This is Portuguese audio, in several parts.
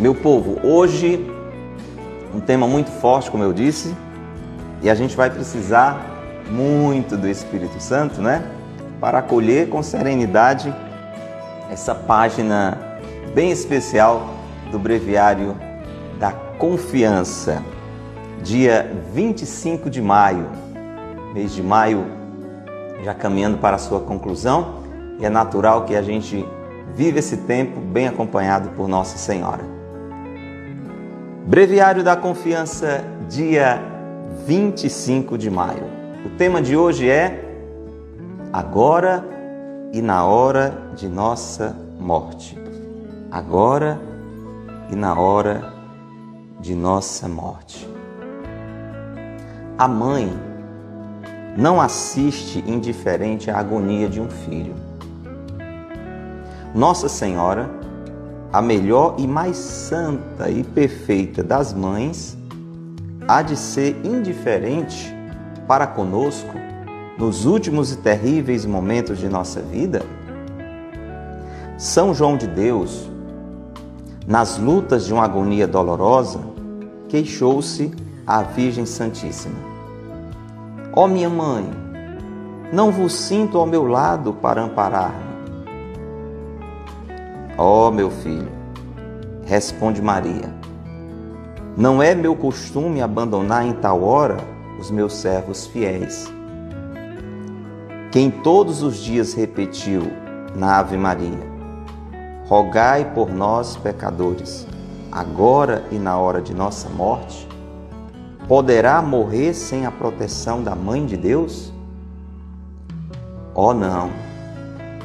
Meu povo, hoje um tema muito forte, como eu disse, e a gente vai precisar muito do Espírito Santo, né? Para acolher com serenidade essa página bem especial do Breviário da Confiança, dia 25 de maio, mês de maio já caminhando para a sua conclusão, e é natural que a gente viva esse tempo bem acompanhado por Nossa Senhora. Breviário da Confiança, dia 25 de maio. O tema de hoje é Agora e na hora de nossa morte. Agora e na hora de nossa morte. A mãe não assiste indiferente à agonia de um filho. Nossa Senhora a melhor e mais santa e perfeita das mães, há de ser indiferente para conosco nos últimos e terríveis momentos de nossa vida? São João de Deus, nas lutas de uma agonia dolorosa, queixou-se à Virgem Santíssima: Ó oh, minha mãe, não vos sinto ao meu lado para amparar-me Ó oh, meu filho, responde Maria, não é meu costume abandonar em tal hora os meus servos fiéis. Quem todos os dias repetiu na Ave Maria: Rogai por nós, pecadores, agora e na hora de nossa morte, poderá morrer sem a proteção da Mãe de Deus? Oh, não!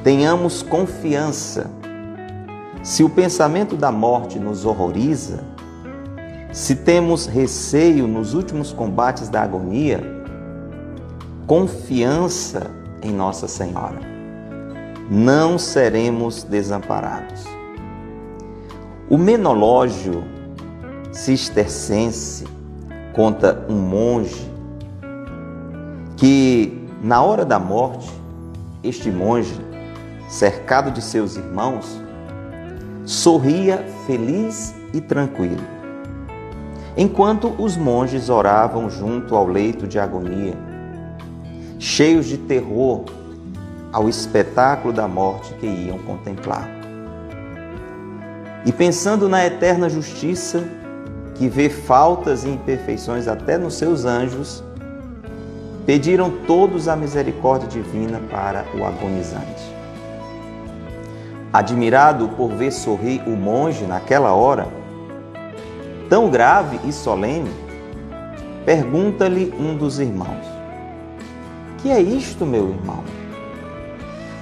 Tenhamos confiança se o pensamento da morte nos horroriza, se temos receio nos últimos combates da agonia, confiança em Nossa Senhora. Não seremos desamparados. O menológio cistercense conta um monge que, na hora da morte, este monge, cercado de seus irmãos, sorria feliz e tranquilo. Enquanto os monges oravam junto ao leito de agonia, cheios de terror ao espetáculo da morte que iam contemplar. E pensando na eterna justiça, que vê faltas e imperfeições até nos seus anjos, pediram todos a misericórdia divina para o agonizante. Admirado por ver sorrir o monge naquela hora, tão grave e solene, pergunta-lhe um dos irmãos: Que é isto, meu irmão?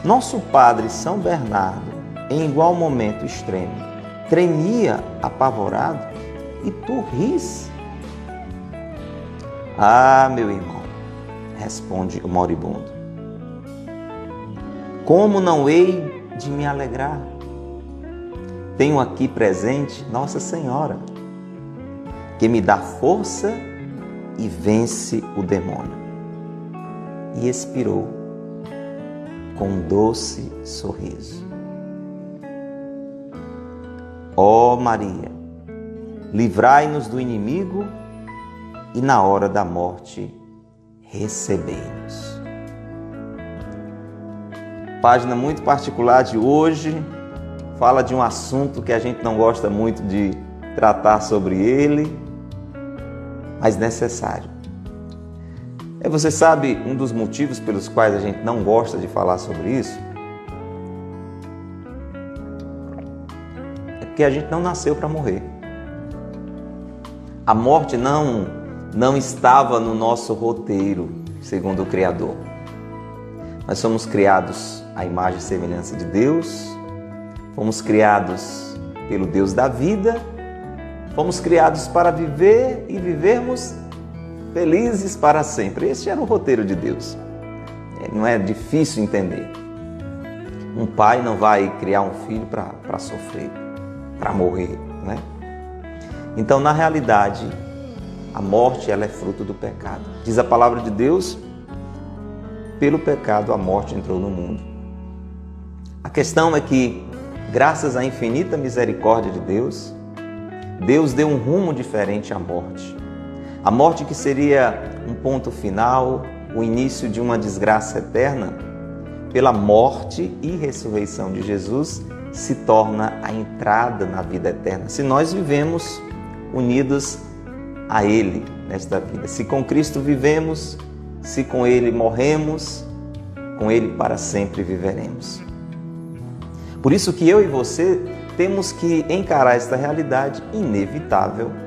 Nosso padre São Bernardo, em igual momento extremo, tremia apavorado e tu ris. Ah, meu irmão, responde o moribundo. Como não hei de me alegrar. Tenho aqui presente Nossa Senhora, que me dá força e vence o demônio. E expirou com um doce sorriso. Ó oh Maria, livrai-nos do inimigo e na hora da morte recebei-nos página muito particular de hoje. Fala de um assunto que a gente não gosta muito de tratar sobre ele, mas necessário. É, você sabe um dos motivos pelos quais a gente não gosta de falar sobre isso? É porque a gente não nasceu para morrer. A morte não não estava no nosso roteiro, segundo o Criador. Nós somos criados à imagem e semelhança de Deus, fomos criados pelo Deus da vida, fomos criados para viver e vivermos felizes para sempre. Este era o roteiro de Deus. É, não é difícil entender. Um pai não vai criar um filho para sofrer, para morrer, né? Então, na realidade, a morte ela é fruto do pecado. Diz a palavra de Deus pelo pecado a morte entrou no mundo. A questão é que, graças à infinita misericórdia de Deus, Deus deu um rumo diferente à morte. A morte que seria um ponto final, o início de uma desgraça eterna, pela morte e ressurreição de Jesus, se torna a entrada na vida eterna. Se nós vivemos unidos a Ele nesta vida, se com Cristo vivemos, se com Ele morremos, com Ele para sempre viveremos. Por isso que eu e você temos que encarar esta realidade inevitável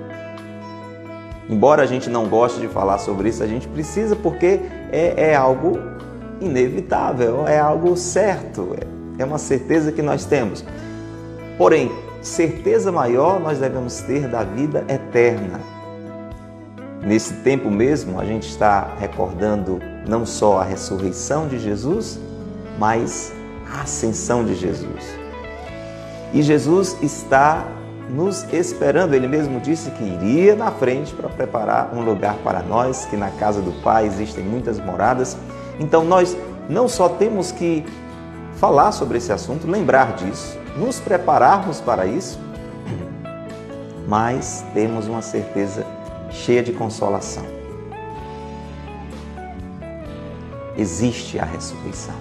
Embora a gente não goste de falar sobre isso, a gente precisa porque é, é algo inevitável, é algo certo, é uma certeza que nós temos. Porém, certeza maior nós devemos ter da vida eterna. Nesse tempo mesmo, a gente está recordando não só a ressurreição de Jesus, mas a ascensão de Jesus. E Jesus está nos esperando. Ele mesmo disse que iria na frente para preparar um lugar para nós, que na casa do Pai existem muitas moradas. Então nós não só temos que falar sobre esse assunto, lembrar disso, nos prepararmos para isso, mas temos uma certeza cheia de consolação. Existe a ressurreição.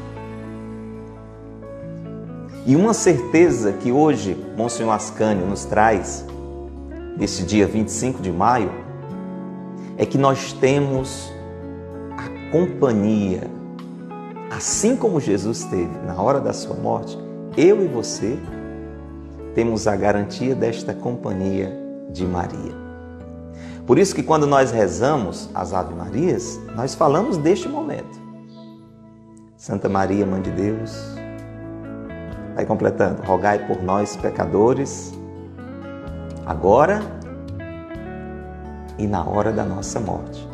E uma certeza que hoje Monsenhor Ascânio nos traz, nesse dia 25 de maio, é que nós temos a companhia, assim como Jesus teve na hora da sua morte, eu e você temos a garantia desta companhia de Maria. Por isso que quando nós rezamos as Ave Marias, nós falamos deste momento. Santa Maria, Mãe de Deus, Vai completando. Rogai por nós, pecadores, agora e na hora da nossa morte.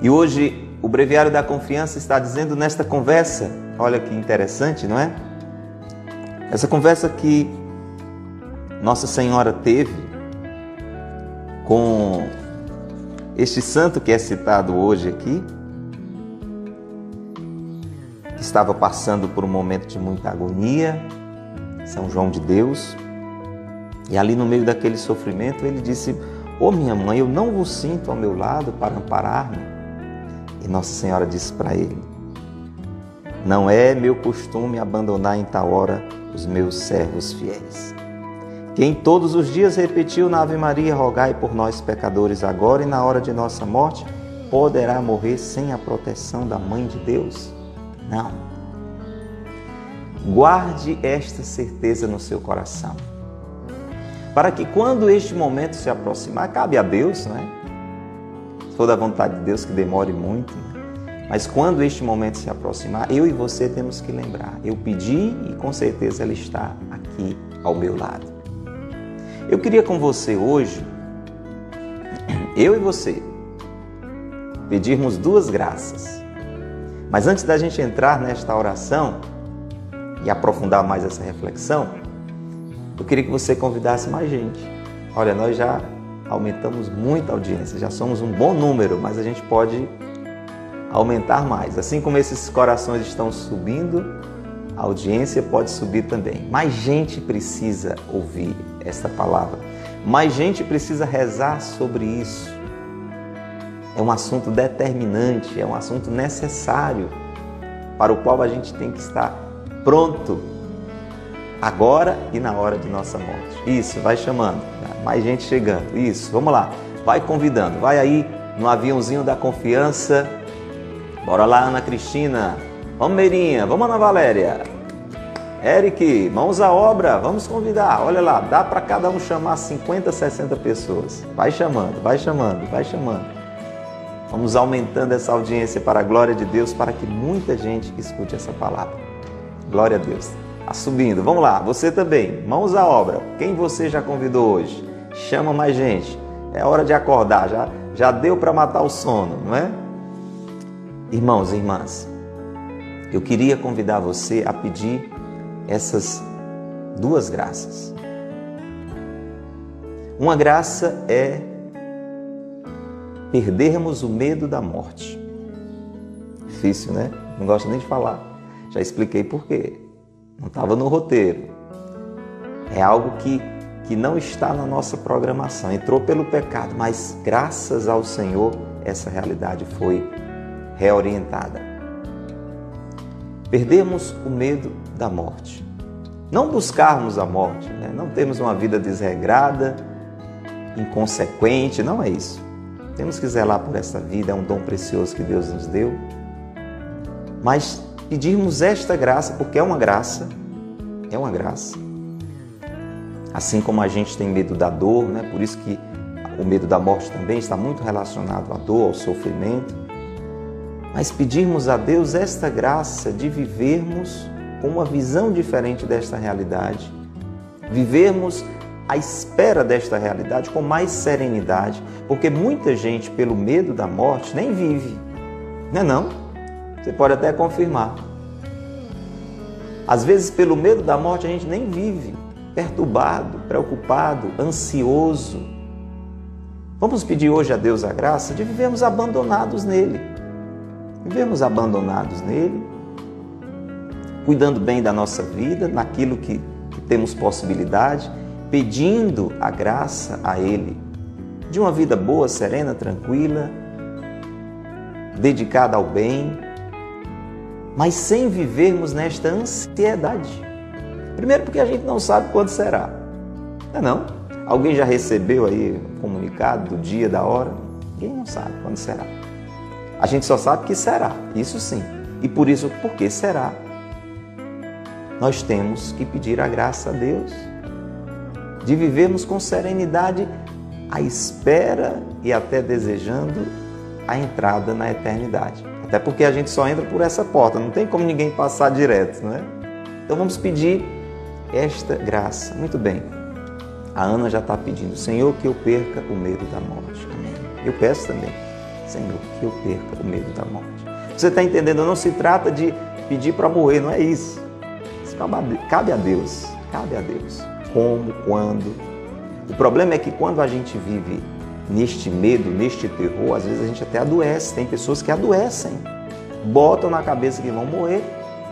E hoje o Breviário da Confiança está dizendo nesta conversa, olha que interessante, não é? Essa conversa que Nossa Senhora teve com este santo que é citado hoje aqui, estava passando por um momento de muita agonia, São João de Deus. E ali no meio daquele sofrimento, ele disse: Ô oh, minha mãe, eu não vos sinto ao meu lado para amparar-me. E Nossa Senhora disse para ele: Não é meu costume abandonar em tal hora os meus servos fiéis. Quem todos os dias repetiu na Ave Maria, rogai por nós pecadores agora e na hora de nossa morte, poderá morrer sem a proteção da Mãe de Deus? Não. Guarde esta certeza no seu coração. Para que quando este momento se aproximar, cabe a Deus, não é? Se for da vontade de Deus que demore muito, mas quando este momento se aproximar, eu e você temos que lembrar. Eu pedi e com certeza ela está aqui ao meu lado. Eu queria com você hoje, eu e você, pedirmos duas graças. Mas antes da gente entrar nesta oração e aprofundar mais essa reflexão, eu queria que você convidasse mais gente. Olha, nós já aumentamos muito a audiência, já somos um bom número, mas a gente pode aumentar mais. Assim como esses corações estão subindo, a audiência pode subir também. Mais gente precisa ouvir esta palavra. Mais gente precisa rezar sobre isso é um assunto determinante, é um assunto necessário para o qual a gente tem que estar pronto agora e na hora de nossa morte. Isso, vai chamando, mais gente chegando. Isso, vamos lá, vai convidando, vai aí no aviãozinho da confiança. Bora lá, Ana Cristina. Vamos, Meirinha, vamos, Ana Valéria. Eric, mãos à obra, vamos convidar. Olha lá, dá para cada um chamar 50, 60 pessoas. Vai chamando, vai chamando, vai chamando. Vamos aumentando essa audiência para a glória de Deus, para que muita gente escute essa palavra. Glória a Deus. Está subindo. Vamos lá, você também. Mãos à obra. Quem você já convidou hoje? Chama mais gente. É hora de acordar. Já, já deu para matar o sono, não é? Irmãos e irmãs, eu queria convidar você a pedir essas duas graças. Uma graça é perdermos o medo da morte. Difícil, né? Não gosto nem de falar. Já expliquei por quê. Não estava no roteiro. É algo que, que não está na nossa programação, entrou pelo pecado, mas graças ao Senhor essa realidade foi reorientada. Perdemos o medo da morte. Não buscarmos a morte, né? não termos uma vida desregrada, inconsequente, não é isso. Temos que zelar por essa vida, é um dom precioso que Deus nos deu. Mas pedirmos esta graça, porque é uma graça, é uma graça. Assim como a gente tem medo da dor, né? por isso que o medo da morte também está muito relacionado à dor, ao sofrimento. Mas pedirmos a Deus esta graça de vivermos com uma visão diferente desta realidade, vivermos à espera desta realidade com mais serenidade, porque muita gente, pelo medo da morte, nem vive. Não é não? Você pode até confirmar. Às vezes, pelo medo da morte, a gente nem vive, perturbado, preocupado, ansioso. Vamos pedir hoje a Deus a graça de vivermos abandonados nele. Vivemos abandonados nele, cuidando bem da nossa vida, naquilo que, que temos possibilidade, pedindo a graça a Ele de uma vida boa, serena, tranquila, dedicada ao bem, mas sem vivermos nesta ansiedade. Primeiro, porque a gente não sabe quando será. Não é não? Alguém já recebeu aí o comunicado do dia, da hora? Ninguém não sabe quando será. A gente só sabe que será, isso sim. E por isso, porque será? Nós temos que pedir a graça a Deus de vivermos com serenidade à espera e até desejando a entrada na eternidade. Até porque a gente só entra por essa porta, não tem como ninguém passar direto, não é? Então vamos pedir esta graça. Muito bem. A Ana já está pedindo, Senhor, que eu perca o medo da morte. Amém. Eu peço também, Senhor, que eu perca o medo da morte. Você está entendendo? Não se trata de pedir para morrer, não é isso. Cabe a Deus. Cabe a Deus como, quando. O problema é que quando a gente vive neste medo, neste terror, às vezes a gente até adoece. Tem pessoas que adoecem, botam na cabeça que vão morrer.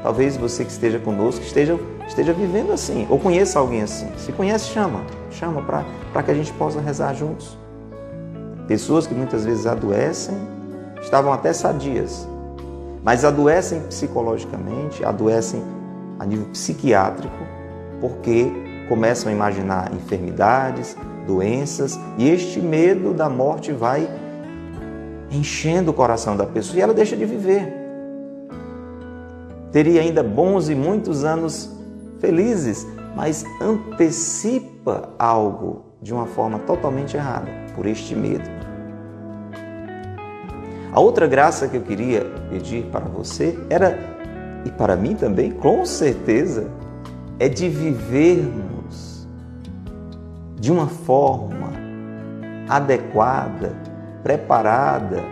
Talvez você que esteja conosco esteja, esteja vivendo assim, ou conheça alguém assim. Se conhece, chama. Chama para que a gente possa rezar juntos. Pessoas que muitas vezes adoecem, estavam até sadias, mas adoecem psicologicamente, adoecem a nível psiquiátrico, porque começam a imaginar enfermidades, doenças, e este medo da morte vai enchendo o coração da pessoa e ela deixa de viver. Teria ainda bons e muitos anos felizes, mas antecipa algo de uma forma totalmente errada, por este medo. A outra graça que eu queria pedir para você era, e para mim também, com certeza, é de vivermos de uma forma adequada, preparada,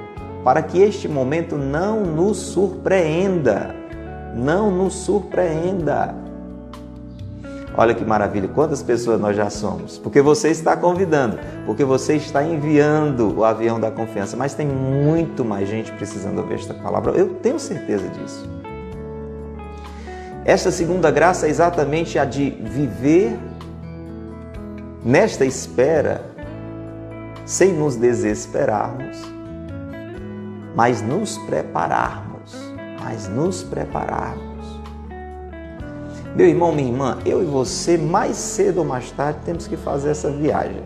para que este momento não nos surpreenda. Não nos surpreenda. Olha que maravilha, quantas pessoas nós já somos. Porque você está convidando, porque você está enviando o avião da confiança, mas tem muito mais gente precisando ouvir esta palavra. Eu tenho certeza disso. Esta segunda graça é exatamente a de viver nesta espera, sem nos desesperarmos, mas nos prepararmos, mas nos prepararmos. Meu irmão, minha irmã, eu e você, mais cedo ou mais tarde, temos que fazer essa viagem.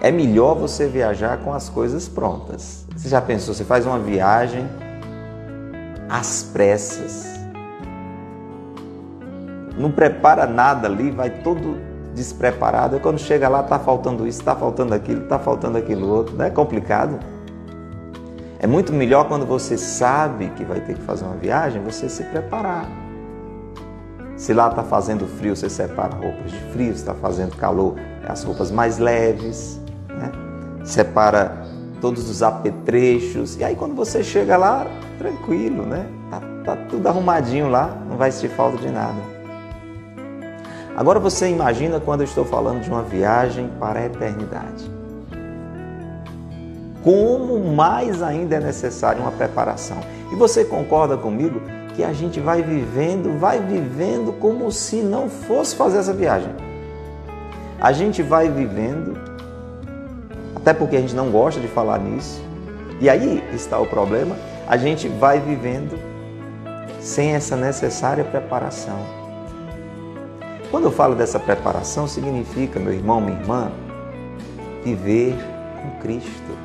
É melhor você viajar com as coisas prontas. Você já pensou, você faz uma viagem às pressas, não prepara nada ali, vai todo despreparado. E quando chega lá, está faltando isso, está faltando aquilo, está faltando aquilo outro. Não é complicado? É muito melhor quando você sabe que vai ter que fazer uma viagem, você se preparar. Se lá está fazendo frio, você separa roupas de frio, se está fazendo calor, as roupas mais leves, né? separa todos os apetrechos. E aí quando você chega lá, tranquilo, né? Tá, tá tudo arrumadinho lá, não vai sentir falta de nada. Agora você imagina quando eu estou falando de uma viagem para a eternidade. Como mais ainda é necessária uma preparação. E você concorda comigo que a gente vai vivendo, vai vivendo como se não fosse fazer essa viagem. a gente vai vivendo, até porque a gente não gosta de falar nisso, e aí está o problema, a gente vai vivendo sem essa necessária preparação. Quando eu falo dessa preparação, significa, meu irmão, minha irmã, viver com Cristo,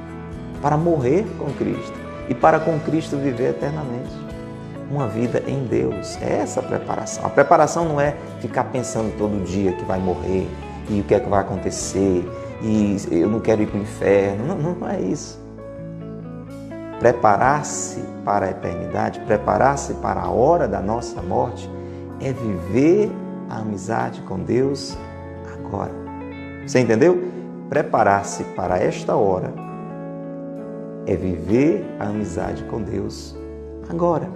para morrer com Cristo e para com Cristo viver eternamente uma vida em Deus. É essa a preparação. A preparação não é ficar pensando todo dia que vai morrer e o que é que vai acontecer e eu não quero ir para o inferno. Não, não é isso. Preparar-se para a eternidade, preparar-se para a hora da nossa morte, é viver a amizade com Deus agora. Você entendeu? Preparar-se para esta hora é viver a amizade com Deus agora.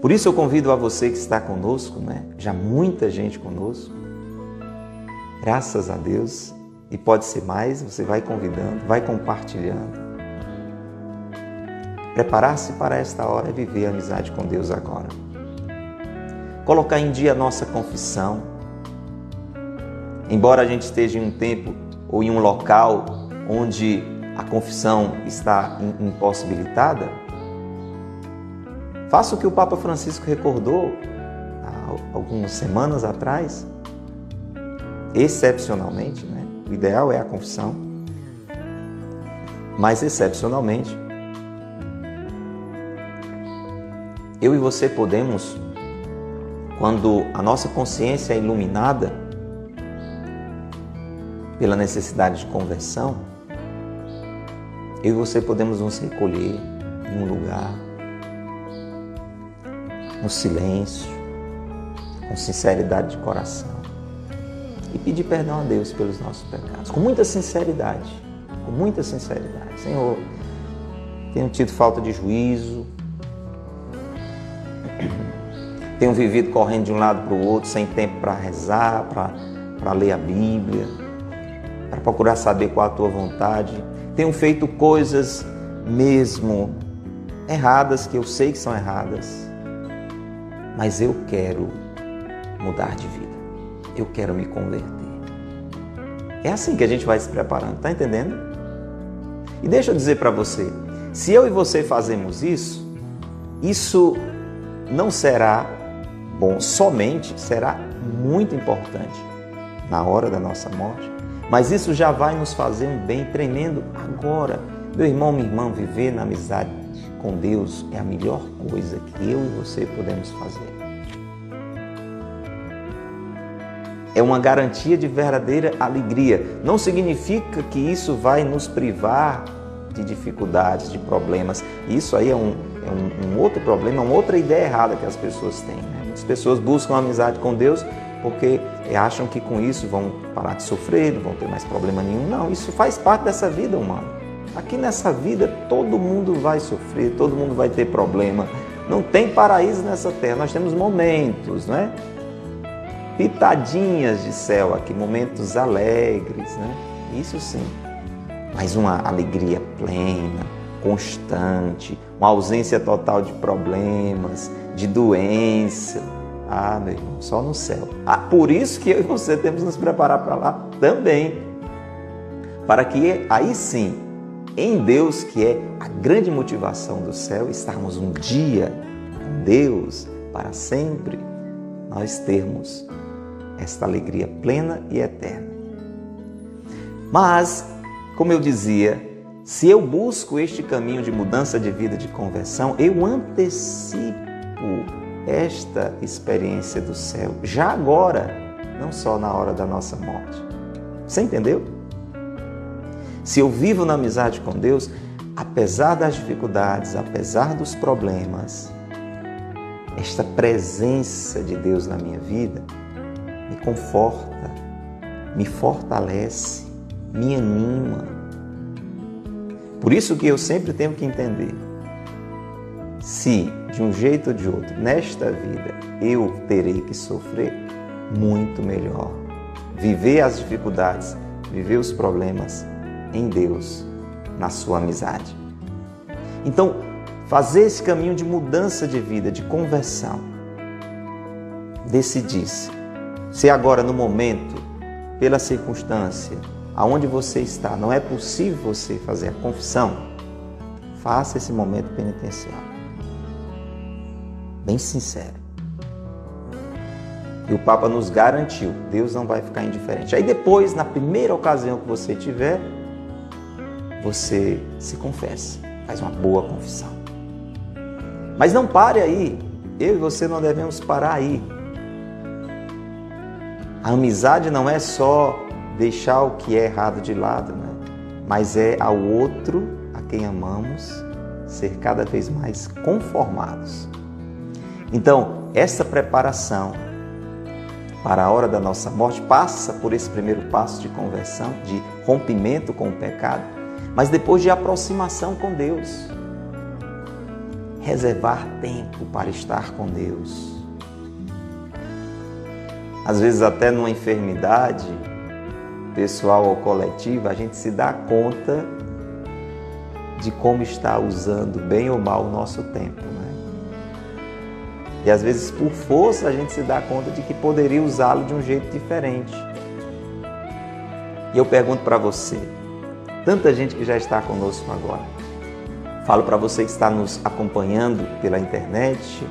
Por isso eu convido a você que está conosco, né? Já muita gente conosco. Graças a Deus. E pode ser mais, você vai convidando, vai compartilhando. Preparar-se para esta hora é viver a amizade com Deus agora. Colocar em dia a nossa confissão. Embora a gente esteja em um tempo ou em um local onde a confissão está impossibilitada, Faça o que o Papa Francisco recordou há algumas semanas atrás, excepcionalmente, né? o ideal é a confissão, mas excepcionalmente, eu e você podemos, quando a nossa consciência é iluminada pela necessidade de conversão, eu e você podemos nos recolher em um lugar no silêncio, com sinceridade de coração e pedir perdão a Deus pelos nossos pecados, com muita sinceridade, com muita sinceridade. Senhor, tenho tido falta de juízo, tenho vivido correndo de um lado para o outro, sem tempo para rezar, para ler a Bíblia, para procurar saber qual a tua vontade. Tenho feito coisas mesmo erradas, que eu sei que são erradas mas eu quero mudar de vida. Eu quero me converter. É assim que a gente vai se preparando, tá entendendo? E deixa eu dizer para você, se eu e você fazemos isso, isso não será bom somente, será muito importante na hora da nossa morte, mas isso já vai nos fazer um bem tremendo agora. Meu irmão, minha irmã, viver na amizade com Deus é a melhor coisa que eu e você podemos fazer. É uma garantia de verdadeira alegria. Não significa que isso vai nos privar de dificuldades, de problemas. Isso aí é um, é um, um outro problema, uma outra ideia errada que as pessoas têm. Né? As pessoas buscam amizade com Deus porque acham que com isso vão parar de sofrer, não vão ter mais problema nenhum. Não, isso faz parte dessa vida humana. Aqui nessa vida todo mundo vai sofrer, todo mundo vai ter problema. Não tem paraíso nessa terra, nós temos momentos, não é? Pitadinhas de céu aqui, momentos alegres, né? Isso sim. Mas uma alegria plena, constante, uma ausência total de problemas, de doença. Ah, meu irmão, só no céu. Ah, por isso que eu e você temos que nos preparar para lá também. Para que aí sim em Deus, que é a grande motivação do céu, estarmos um dia com Deus para sempre, nós termos esta alegria plena e eterna. Mas, como eu dizia, se eu busco este caminho de mudança de vida, de conversão, eu antecipo esta experiência do céu, já agora, não só na hora da nossa morte. Você entendeu? Se eu vivo na amizade com Deus, apesar das dificuldades, apesar dos problemas, esta presença de Deus na minha vida me conforta, me fortalece, me anima. Por isso que eu sempre tenho que entender: se de um jeito ou de outro nesta vida eu terei que sofrer, muito melhor. Viver as dificuldades, viver os problemas em Deus, na sua amizade. Então, fazer esse caminho de mudança de vida, de conversão, decidir-se. Se agora, no momento pela circunstância, aonde você está, não é possível você fazer a confissão, faça esse momento penitencial. Bem sincero. E o Papa nos garantiu, Deus não vai ficar indiferente. Aí depois, na primeira ocasião que você tiver, você se confessa, faz uma boa confissão. Mas não pare aí. Eu e você não devemos parar aí. A amizade não é só deixar o que é errado de lado, né? mas é ao outro a quem amamos ser cada vez mais conformados. Então, essa preparação para a hora da nossa morte passa por esse primeiro passo de conversão, de rompimento com o pecado, mas depois de aproximação com Deus. Reservar tempo para estar com Deus. Às vezes, até numa enfermidade, pessoal ou coletiva, a gente se dá conta de como está usando bem ou mal o nosso tempo. Né? E às vezes, por força, a gente se dá conta de que poderia usá-lo de um jeito diferente. E eu pergunto para você, tanta gente que já está conosco agora, falo para você que está nos acompanhando pela internet,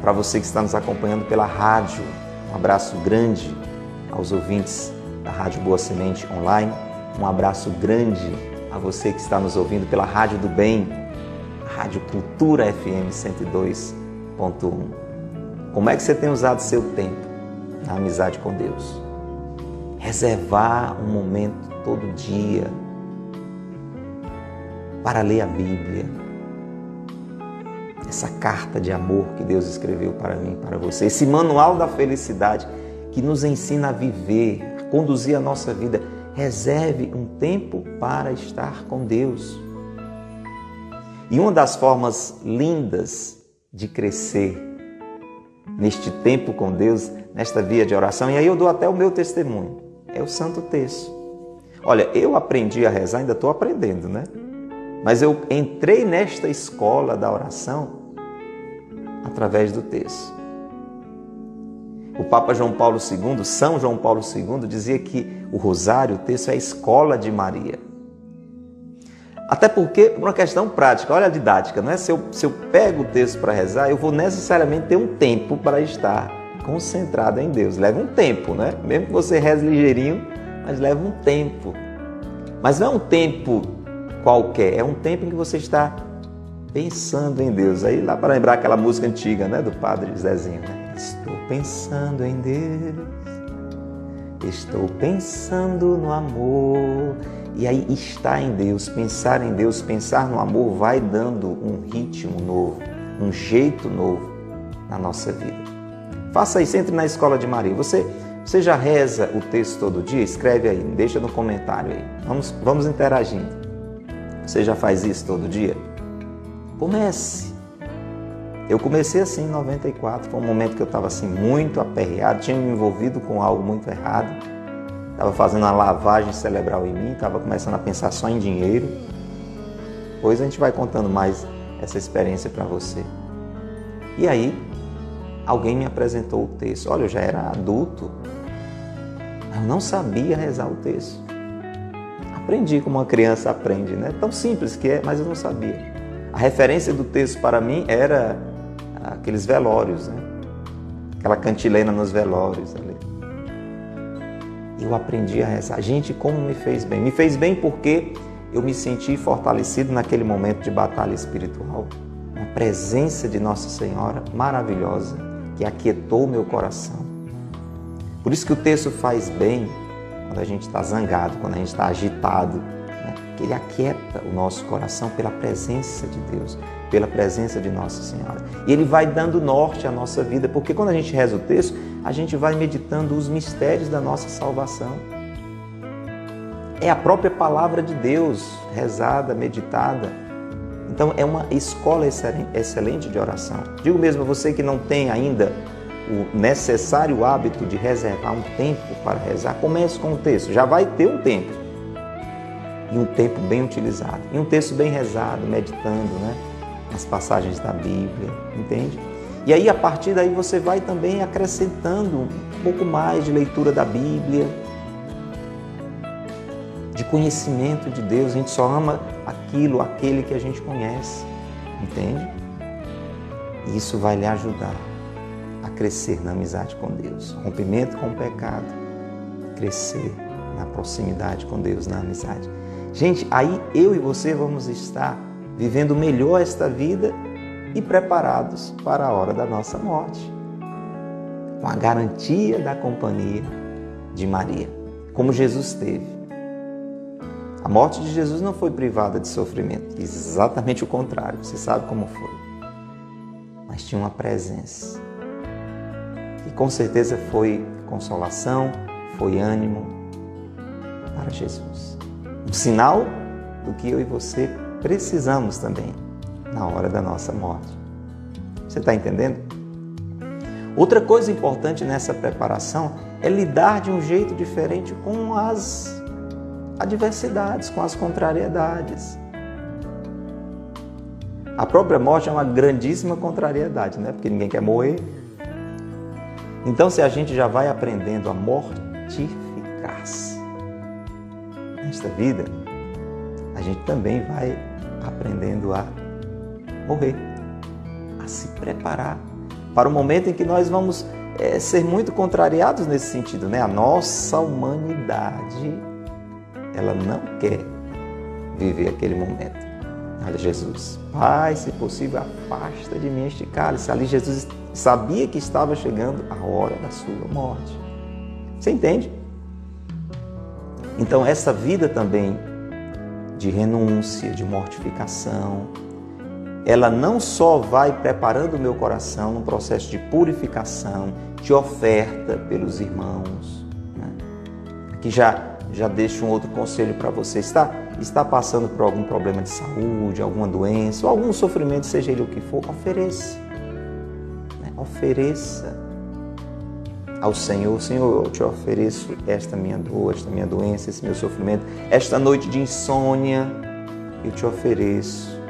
para você que está nos acompanhando pela rádio, um abraço grande aos ouvintes da Rádio Boa Semente Online. Um abraço grande a você que está nos ouvindo pela Rádio do Bem, Rádio Cultura FM 102.1. Como é que você tem usado seu tempo na amizade com Deus? Reservar um momento todo dia para ler a Bíblia. Essa carta de amor que Deus escreveu para mim e para você, esse manual da felicidade que nos ensina a viver conduzir a nossa vida. Reserve um tempo para estar com Deus. E uma das formas lindas de crescer neste tempo com Deus, nesta via de oração, e aí eu dou até o meu testemunho, é o Santo Texto. Olha, eu aprendi a rezar, ainda estou aprendendo, né? Mas eu entrei nesta escola da oração através do texto. O Papa João Paulo II, São João Paulo II, dizia que o rosário, o texto, é a escola de Maria. Até porque, por uma questão prática, olha a didática, não é? Se eu, se eu pego o texto para rezar, eu vou necessariamente ter um tempo para estar concentrado em Deus. Leva um tempo, né? Mesmo que você reze ligeirinho, mas leva um tempo. Mas não é um tempo qualquer, é um tempo em que você está pensando em Deus. Aí lá para lembrar aquela música antiga, né, do Padre Zezinho, né? Estou pensando em Deus, estou pensando no amor. E aí está em Deus, pensar em Deus, pensar no amor vai dando um ritmo novo, um jeito novo na nossa vida. Faça isso, entre na escola de Maria. Você, você já reza o texto todo dia? Escreve aí, deixa no comentário aí. Vamos, vamos interagindo. Você já faz isso todo dia? Comece. Eu comecei assim em 94, foi um momento que eu estava assim muito aperreado, tinha me envolvido com algo muito errado, estava fazendo uma lavagem cerebral em mim, estava começando a pensar só em dinheiro. Depois a gente vai contando mais essa experiência para você. E aí, alguém me apresentou o texto. Olha, eu já era adulto, eu não sabia rezar o texto. Aprendi como uma criança aprende, né? Tão simples que é, mas eu não sabia. A referência do texto para mim era aqueles velórios, né? aquela cantilena nos velórios ali. Eu aprendi a rezar. Gente, como me fez bem? Me fez bem porque eu me senti fortalecido naquele momento de batalha espiritual. Uma presença de Nossa Senhora maravilhosa que aquietou meu coração. Por isso que o texto faz bem quando a gente está zangado, quando a gente está agitado, né? que ele aquieta o nosso coração pela presença de Deus, pela presença de Nossa Senhora. E ele vai dando norte à nossa vida, porque quando a gente reza o texto, a gente vai meditando os mistérios da nossa salvação. É a própria palavra de Deus rezada, meditada. Então é uma escola excelente de oração. Digo mesmo a você que não tem ainda o necessário hábito de reservar um tempo para rezar, comece com o texto. Já vai ter um tempo. E um tempo bem utilizado. E um texto bem rezado, meditando, né? As passagens da Bíblia, entende? E aí, a partir daí, você vai também acrescentando um pouco mais de leitura da Bíblia, de conhecimento de Deus. A gente só ama aquilo, aquele que a gente conhece. Entende? E isso vai lhe ajudar a crescer na amizade com Deus. Rompimento com o pecado, crescer na proximidade com Deus, na amizade. Gente, aí eu e você vamos estar vivendo melhor esta vida e preparados para a hora da nossa morte, com a garantia da companhia de Maria, como Jesus teve. A morte de Jesus não foi privada de sofrimento, exatamente o contrário, você sabe como foi. Mas tinha uma presença. E com certeza foi consolação, foi ânimo para Jesus. Um sinal do que eu e você precisamos também na hora da nossa morte. Você está entendendo? Outra coisa importante nessa preparação é lidar de um jeito diferente com as adversidades, com as contrariedades. A própria morte é uma grandíssima contrariedade, né? Porque ninguém quer morrer. Então, se a gente já vai aprendendo a mortificar-se nesta vida, a gente também vai aprendendo a morrer, a se preparar para o momento em que nós vamos é, ser muito contrariados nesse sentido, né? A nossa humanidade, ela não quer viver aquele momento. Olha Jesus, Pai, se possível, afasta de mim este cálice. Ali Jesus sabia que estava chegando a hora da sua morte. Você entende? Então essa vida também de renúncia, de mortificação, ela não só vai preparando o meu coração num processo de purificação, de oferta pelos irmãos. Né? Aqui já, já deixo um outro conselho para você. Está, está passando por algum problema de saúde, alguma doença, ou algum sofrimento, seja ele o que for, ofereça. Né? Ofereça ao Senhor, Senhor, eu te ofereço esta minha dor, esta minha doença, esse meu sofrimento, esta noite de insônia, eu te ofereço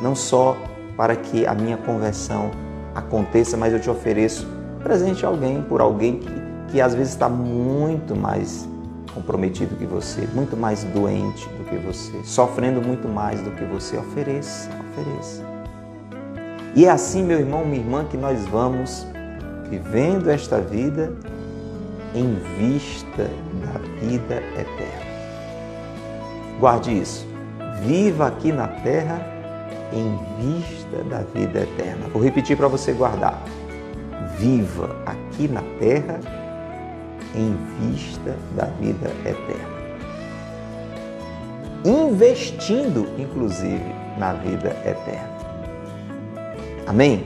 não só para que a minha conversão aconteça, mas eu te ofereço presente a alguém, por alguém que, que às vezes está muito mais comprometido que você, muito mais doente do que você, sofrendo muito mais do que você. Ofereça, ofereça. E é assim, meu irmão, minha irmã, que nós vamos vivendo esta vida em vista da vida eterna. Guarde isso. Viva aqui na terra em vista da vida eterna. Vou repetir para você guardar. Viva aqui na terra em vista da vida eterna. Investindo, inclusive, na vida eterna. Amém?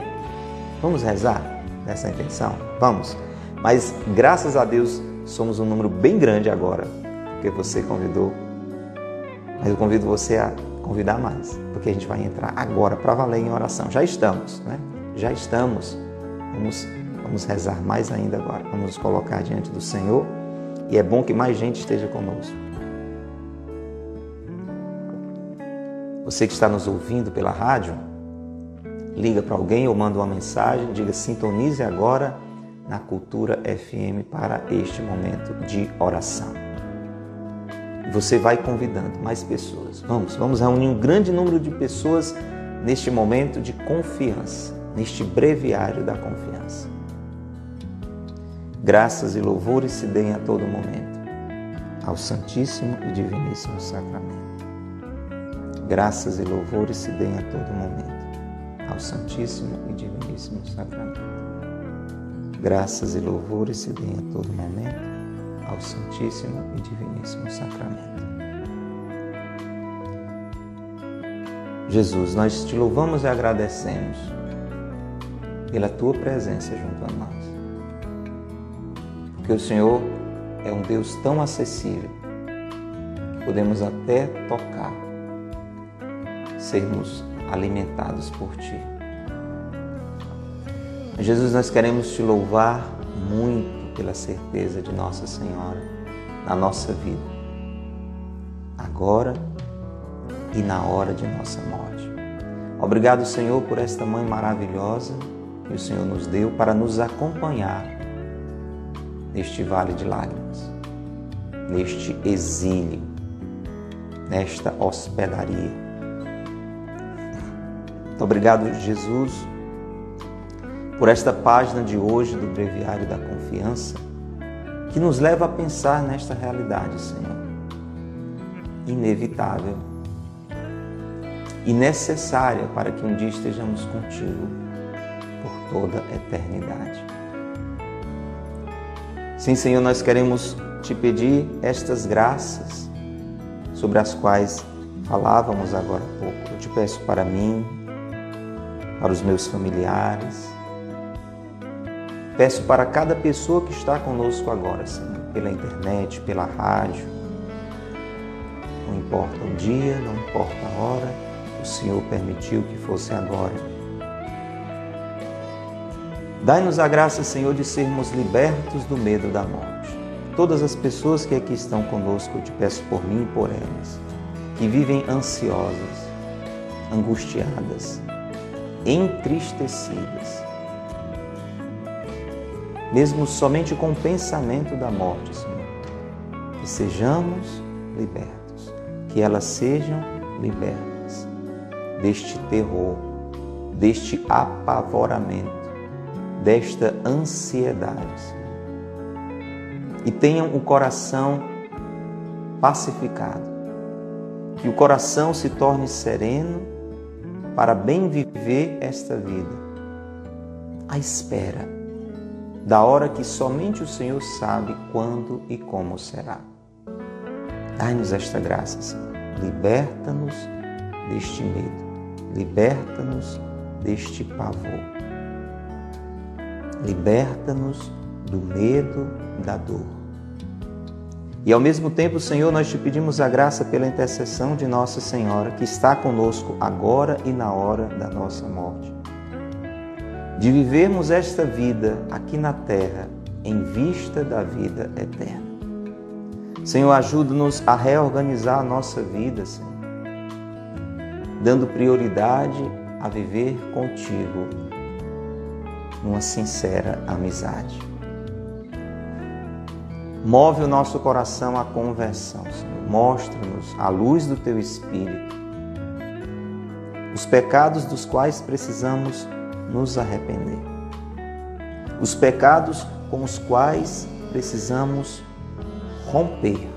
Vamos rezar nessa intenção? Vamos. Mas graças a Deus somos um número bem grande agora, porque você convidou. Mas eu convido você a convidar mais, porque a gente vai entrar agora para valer em oração. Já estamos, né? Já estamos. Vamos, vamos rezar mais ainda agora. Vamos nos colocar diante do Senhor e é bom que mais gente esteja conosco. Você que está nos ouvindo pela rádio, liga para alguém ou manda uma mensagem, diga sintonize agora na Cultura FM para este momento de oração você vai convidando mais pessoas. Vamos, vamos reunir um grande número de pessoas neste momento de confiança, neste breviário da confiança. Graças e louvores se deem a todo momento ao Santíssimo e Diviníssimo Sacramento. Graças e louvores se deem a todo momento ao Santíssimo e Diviníssimo Sacramento. Graças e louvores se deem a todo momento ao Santíssimo e Diviníssimo Sacramento. Jesus, nós te louvamos e agradecemos pela tua presença junto a nós. Porque o Senhor é um Deus tão acessível podemos até tocar, sermos alimentados por ti. Jesus, nós queremos te louvar muito pela certeza de Nossa Senhora na nossa vida, agora e na hora de nossa morte. Obrigado, Senhor, por esta mãe maravilhosa que o Senhor nos deu para nos acompanhar neste vale de lágrimas, neste exílio, nesta hospedaria. Obrigado, Jesus, por esta página de hoje do Breviário da Confiança, que nos leva a pensar nesta realidade, Senhor. Inevitável e necessária para que um dia estejamos contigo por toda a eternidade. Sim, Senhor, nós queremos te pedir estas graças sobre as quais falávamos agora há pouco. Eu te peço para mim, para os meus familiares. Peço para cada pessoa que está conosco agora, Senhor, pela internet, pela rádio. Não importa o dia, não importa a hora, o Senhor permitiu que fosse agora Dai-nos a graça, Senhor, de sermos libertos do medo da morte. Todas as pessoas que aqui estão conosco, eu te peço por mim e por elas, que vivem ansiosas, angustiadas, entristecidas, mesmo somente com o pensamento da morte, Senhor, que sejamos libertos, que elas sejam libertas deste terror, deste apavoramento desta ansiedade. E tenham o coração pacificado. Que o coração se torne sereno para bem viver esta vida. À espera da hora que somente o Senhor sabe quando e como será. Dai-nos esta graça, Senhor. Liberta-nos deste medo. Liberta-nos deste pavor. Liberta-nos do medo, da dor. E ao mesmo tempo, Senhor, nós te pedimos a graça pela intercessão de Nossa Senhora, que está conosco agora e na hora da nossa morte. De vivermos esta vida aqui na terra em vista da vida eterna. Senhor, ajuda-nos a reorganizar a nossa vida, Senhor, dando prioridade a viver contigo numa sincera amizade. Move o nosso coração à conversão, Senhor. Mostra-nos, à luz do Teu Espírito, os pecados dos quais precisamos nos arrepender. Os pecados com os quais precisamos romper.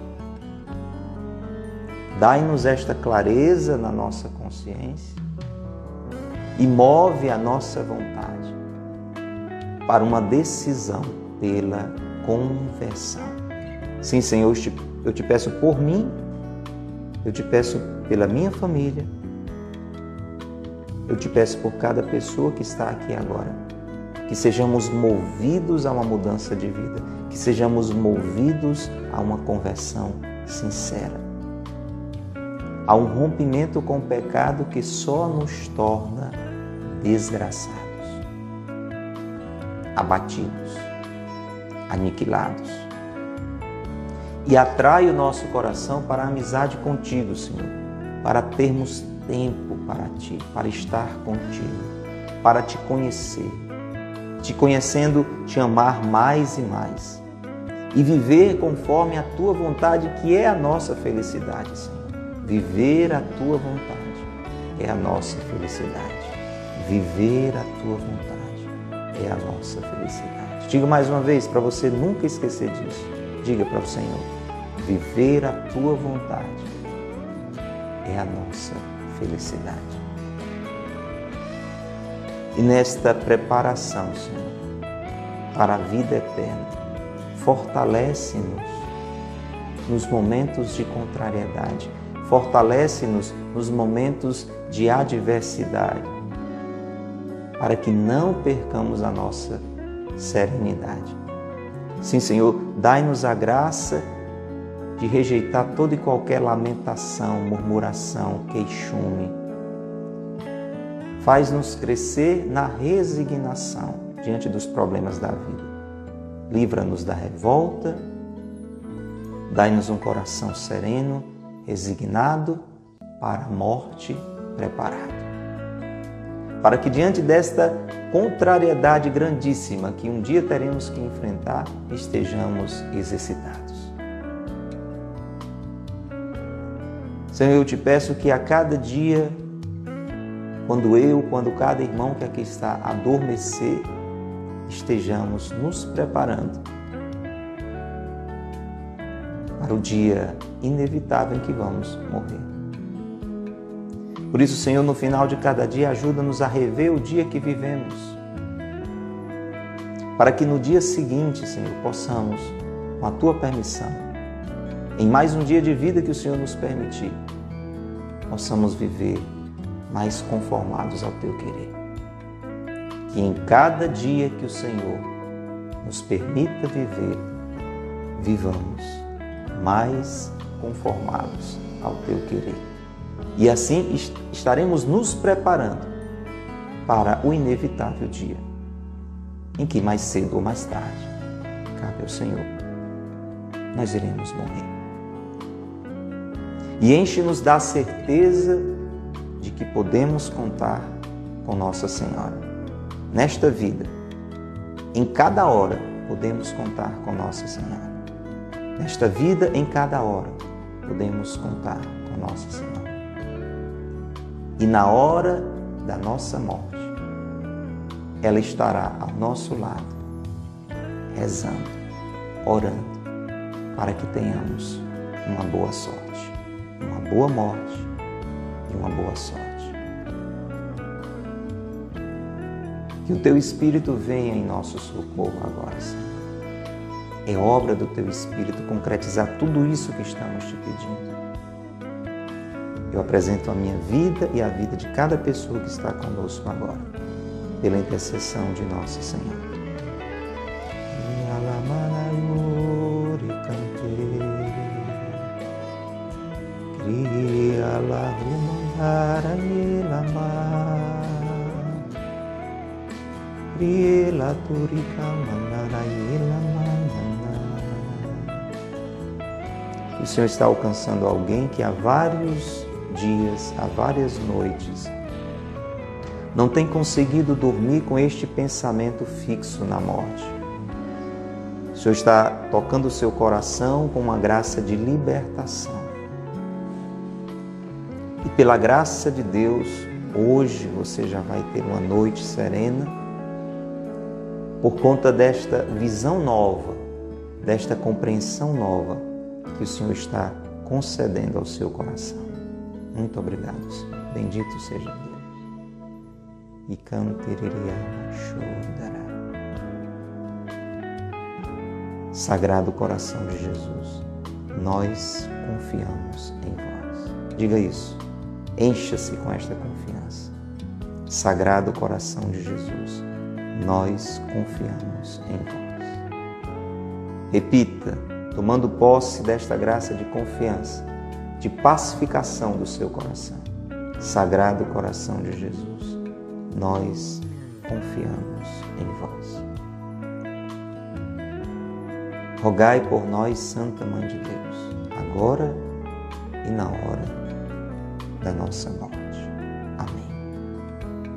Dai-nos esta clareza na nossa consciência e move a nossa vontade para uma decisão pela conversão. Sim, Senhor, eu te, peço por mim, eu te peço pela minha família, eu te peço por cada pessoa que está aqui agora, que sejamos movidos a uma mudança de vida, que sejamos movidos a uma conversão sincera, a um rompimento com o pecado que só nos torna desgraçados abatidos, aniquilados. E atrai o nosso coração para a amizade contigo, Senhor, para termos tempo para ti, para estar contigo, para te conhecer, te conhecendo, te amar mais e mais e viver conforme a tua vontade, que é a nossa felicidade, Senhor. Viver a tua vontade é a nossa felicidade. Viver a tua vontade é a nossa felicidade. Diga mais uma vez para você nunca esquecer disso. Diga para o Senhor: viver a tua vontade é a nossa felicidade. E nesta preparação, Senhor, para a vida eterna, fortalece-nos nos momentos de contrariedade, fortalece-nos nos momentos de adversidade para que não percamos a nossa serenidade. Sim, Senhor, dai-nos a graça de rejeitar toda e qualquer lamentação, murmuração, queixume. Faz-nos crescer na resignação diante dos problemas da vida. Livra-nos da revolta, dai-nos um coração sereno, resignado para a morte preparado para que diante desta contrariedade grandíssima que um dia teremos que enfrentar, estejamos exercitados. Senhor, eu te peço que a cada dia, quando eu, quando cada irmão que aqui está adormecer, estejamos nos preparando para o dia inevitável em que vamos morrer. Por isso, Senhor, no final de cada dia, ajuda-nos a rever o dia que vivemos, para que no dia seguinte, Senhor, possamos, com a tua permissão, em mais um dia de vida que o Senhor nos permitir, possamos viver mais conformados ao teu querer. Que em cada dia que o Senhor nos permita viver, vivamos mais conformados ao teu querer. E assim estaremos nos preparando para o inevitável dia em que mais cedo ou mais tarde, cabe ao Senhor, nós iremos morrer. E enche-nos da certeza de que podemos contar com Nossa Senhora. Nesta vida, em cada hora, podemos contar com Nossa Senhora. Nesta vida, em cada hora, podemos contar com Nossa Senhora. E na hora da nossa morte, ela estará ao nosso lado, rezando, orando, para que tenhamos uma boa sorte, uma boa morte e uma boa sorte. Que o teu Espírito venha em nosso socorro agora, Senhor. É obra do teu Espírito concretizar tudo isso que estamos te pedindo. Eu apresento a minha vida e a vida de cada pessoa que está conosco agora, pela intercessão de Nossa Senhora. O Senhor está alcançando alguém que há vários dias, há várias noites, não tem conseguido dormir com este pensamento fixo na morte. O Senhor está tocando o seu coração com uma graça de libertação. E pela graça de Deus, hoje você já vai ter uma noite serena por conta desta visão nova, desta compreensão nova que o Senhor está concedendo ao seu coração. Muito obrigado, Senhor. Bendito seja Deus. E canteririama chodará. Sagrado coração de Jesus, nós confiamos em vós. Diga isso. Encha-se com esta confiança. Sagrado coração de Jesus, nós confiamos em vós. Repita tomando posse desta graça de confiança, de pacificação do seu coração. Sagrado coração de Jesus, nós confiamos em vós. Rogai por nós, Santa Mãe de Deus, agora e na hora da nossa morte.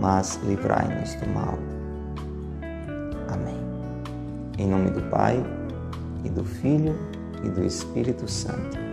mas livrai-nos do mal. Amém. Em nome do Pai, e do Filho, e do Espírito Santo.